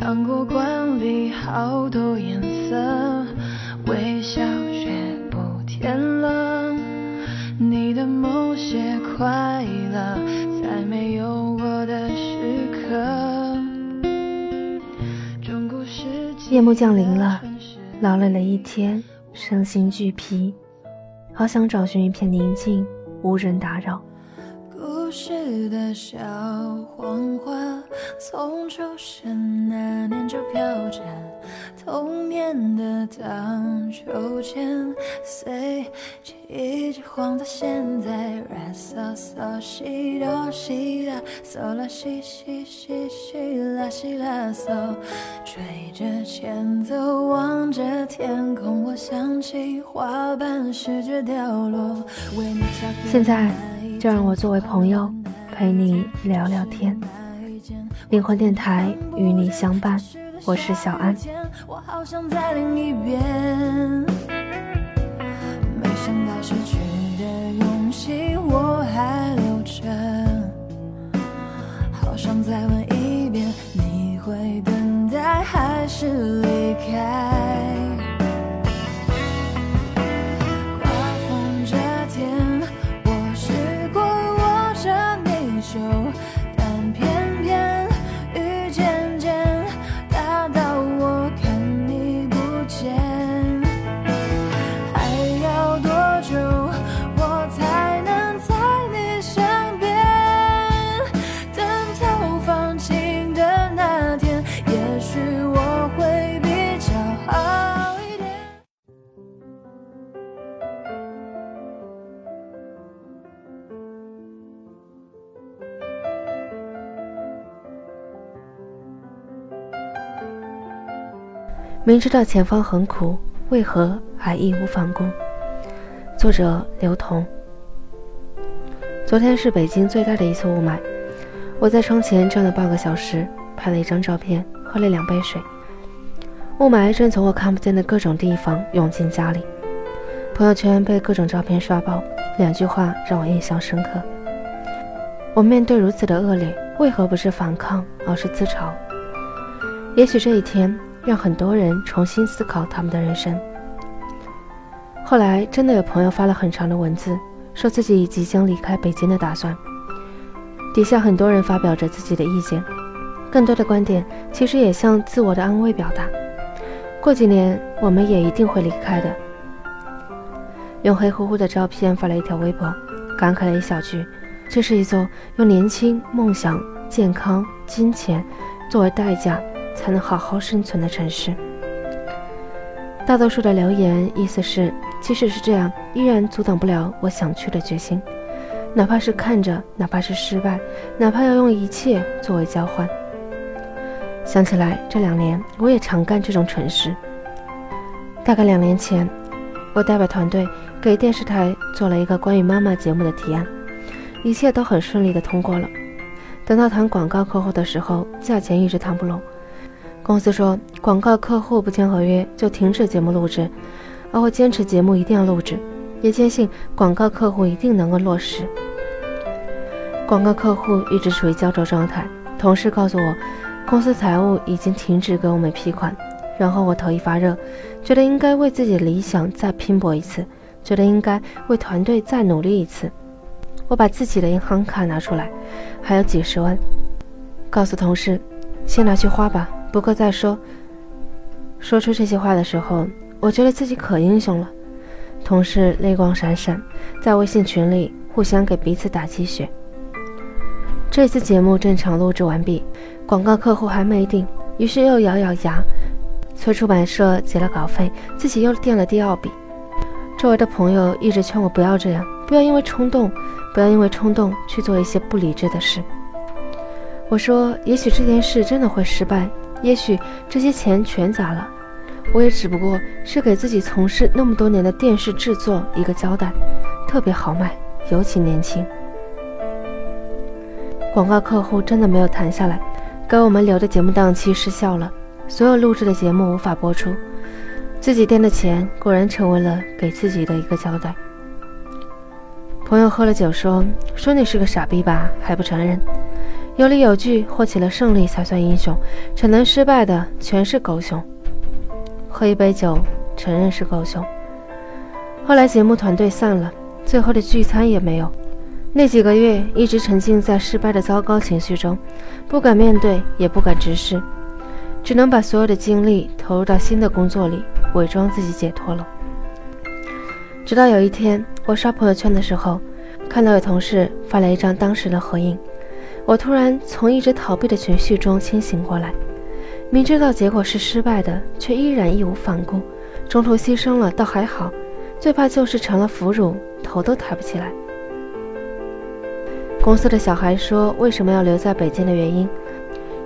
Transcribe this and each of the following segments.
糖果罐里好多颜色，微笑却不甜了。你的某些快乐，在没有我的时刻。中古世纪夜幕降临了，劳累了一天，身心俱疲，好想找寻一片宁静，无人打扰。故事的小黄花，从出生那年就飘着童年的荡秋千，随季节晃到现在。啦嗦嗦西哆西啦，嗦啦西西西西啦西啦嗦，吹着前奏，望着天空，我想起花瓣试着掉落。为你下个现在就让我作为朋友陪你聊聊天。灵魂电台与你相伴，我是小安。我好想再另一遍，明知道前方很苦，为何还义无反顾？作者刘同。昨天是北京最大的一次雾霾，我在窗前站了半个小时，拍了一张照片，喝了两杯水。雾霾正从我看不见的各种地方涌进家里，朋友圈被各种照片刷爆，两句话让我印象深刻。我面对如此的恶劣，为何不是反抗，而是自嘲？也许这一天让很多人重新思考他们的人生。后来真的有朋友发了很长的文字，说自己即将离开北京的打算。底下很多人发表着自己的意见，更多的观点其实也像自我的安慰表达。过几年我们也一定会离开的。用黑乎乎的照片发了一条微博，感慨了一小句：“这是一座用年轻、梦想、健康、金钱作为代价才能好好生存的城市。”大多数的留言意思是，即使是这样，依然阻挡不了我想去的决心，哪怕是看着，哪怕是失败，哪怕要用一切作为交换。想起来，这两年我也常干这种蠢事。大概两年前，我代表团队给电视台做了一个关于妈妈节目的提案，一切都很顺利的通过了。等到谈广告客户的时候，价钱一直谈不拢。公司说，广告客户不签合约就停止节目录制，而我坚持节目一定要录制，也坚信广告客户一定能够落实。广告客户一直处于焦灼状态，同事告诉我，公司财务已经停止给我们批款。然后我头一发热，觉得应该为自己的理想再拼搏一次，觉得应该为团队再努力一次。我把自己的银行卡拿出来，还有几十万，告诉同事，先拿去花吧，不够再说。说出这些话的时候，我觉得自己可英雄了。同事泪光闪闪，在微信群里互相给彼此打鸡血。这次节目正常录制完毕，广告客户还没定，于是又咬咬牙。催出版社结了稿费，自己又垫了第二笔。周围的朋友一直劝我不要这样，不要因为冲动，不要因为冲动去做一些不理智的事。我说，也许这件事真的会失败，也许这些钱全砸了，我也只不过是给自己从事那么多年的电视制作一个交代，特别豪迈，尤其年轻。广告客户真的没有谈下来，给我们留的节目档期失效了。所有录制的节目无法播出，自己垫的钱果然成为了给自己的一个交代。朋友喝了酒说：“说你是个傻逼吧，还不承认。”有理有据，获取了胜利才算英雄，逞能失败的全是狗熊。喝一杯酒，承认是狗熊。后来节目团队散了，最后的聚餐也没有。那几个月一直沉浸在失败的糟糕情绪中，不敢面对，也不敢直视，只能把所有的精力投入到新的工作里，伪装自己解脱了。直到有一天，我刷朋友圈的时候，看到有同事发了一张当时的合影。我突然从一直逃避的情绪中清醒过来，明知道结果是失败的，却依然义无反顾。中途牺牲了倒还好，最怕就是成了俘虏，头都抬不起来。公司的小孩说：“为什么要留在北京的原因？”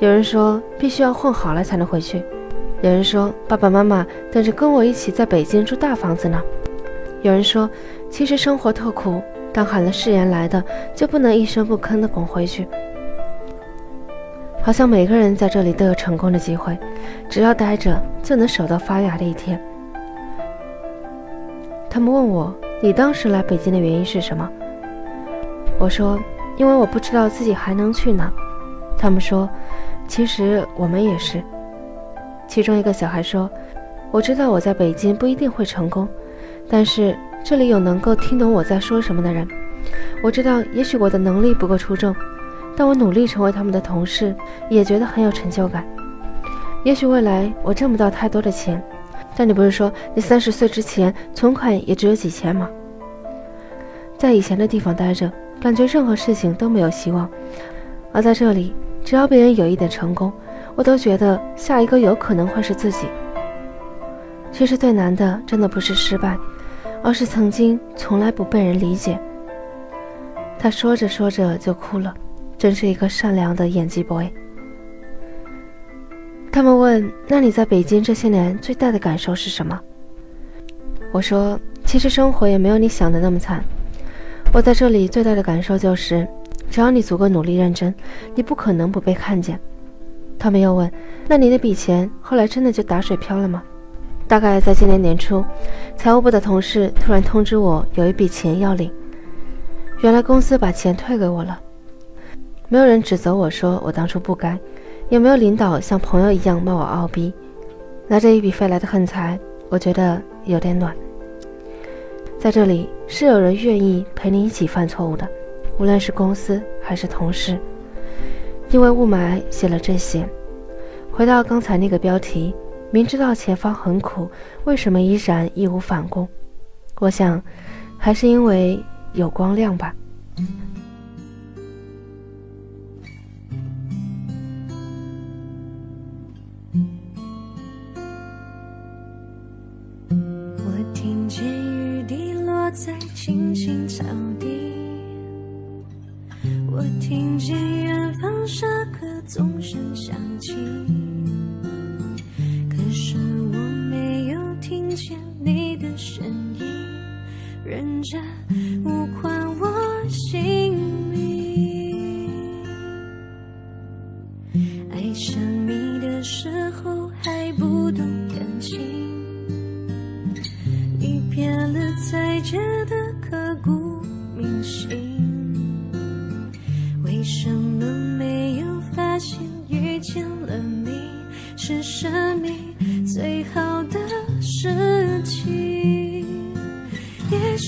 有人说：“必须要混好了才能回去。”有人说：“爸爸妈妈等着跟我一起在北京住大房子呢。”有人说：“其实生活特苦。”但喊了誓言来的，就不能一声不吭的滚回去。好像每个人在这里都有成功的机会，只要待着就能守到发芽的一天。他们问我，你当时来北京的原因是什么？我说，因为我不知道自己还能去哪。他们说，其实我们也是。其中一个小孩说，我知道我在北京不一定会成功，但是。这里有能够听懂我在说什么的人，我知道，也许我的能力不够出众，但我努力成为他们的同事，也觉得很有成就感。也许未来我挣不到太多的钱，但你不是说你三十岁之前存款也只有几千吗？在以前的地方待着，感觉任何事情都没有希望，而在这里，只要别人有一点成功，我都觉得下一个有可能会是自己。其实最难的，真的不是失败。而是曾经从来不被人理解。他说着说着就哭了，真是一个善良的演技 boy。他们问：“那你在北京这些年最大的感受是什么？”我说：“其实生活也没有你想的那么惨。我在这里最大的感受就是，只要你足够努力认真，你不可能不被看见。”他们又问：“那你那笔钱后来真的就打水漂了吗？”大概在今年年初，财务部的同事突然通知我有一笔钱要领。原来公司把钱退给我了。没有人指责我说我当初不该，也没有领导像朋友一样骂我傲逼。拿着一笔飞来的横财，我觉得有点暖。在这里是有人愿意陪你一起犯错误的，无论是公司还是同事。因为雾霾写了这些。回到刚才那个标题。明知道前方很苦，为什么依然义无反顾？我想，还是因为有光亮吧。我听见雨滴落在青青草地，我听见远方沙歌钟声响起。认真，无关我心。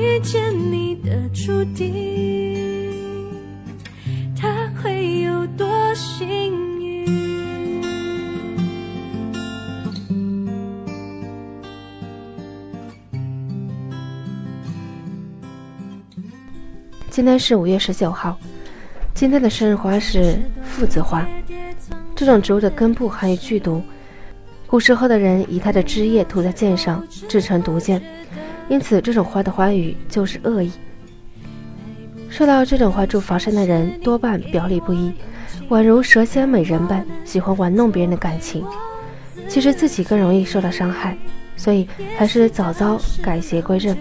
遇见你的注定，他会有多幸运？今天是五月十九号，今天的生日花是附子花。这种植物的根部含有剧毒，古时候的人以它的枝叶涂在剑上，制成毒箭，因此这种花的花语就是恶意。受到这种花祝防身的人多半表里不一，宛如蛇蝎美人般喜欢玩弄别人的感情，其实自己更容易受到伤害，所以还是早早改邪归正，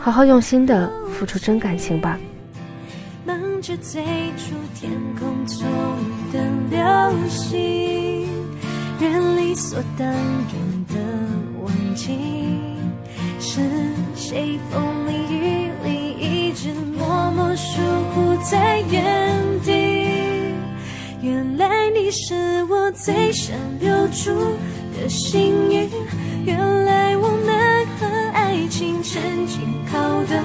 好好用心的付出真感情吧。忙着追逐天空中的流星，人理所当然谁风里雨里一直默默守护在原地。原来你是我最想留住的幸运，原来我们和爱情曾经靠得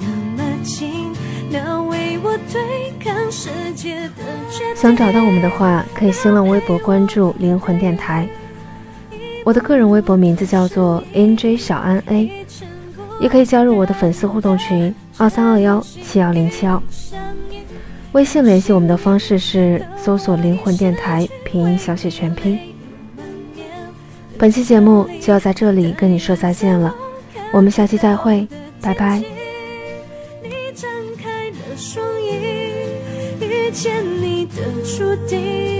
那么近那为我对抗世界的决。想找到我们的话，可以新浪微博关注“灵魂电台”，我的个人微博名字叫做 NJ 小安 A，也可以加入我的粉丝互动群二三二幺七幺零七幺。微信联系我们的方式是搜索“灵魂电台”拼音小写全拼。本期节目就要在这里跟你说再见了，我们下期再会，拜拜。见你的注定。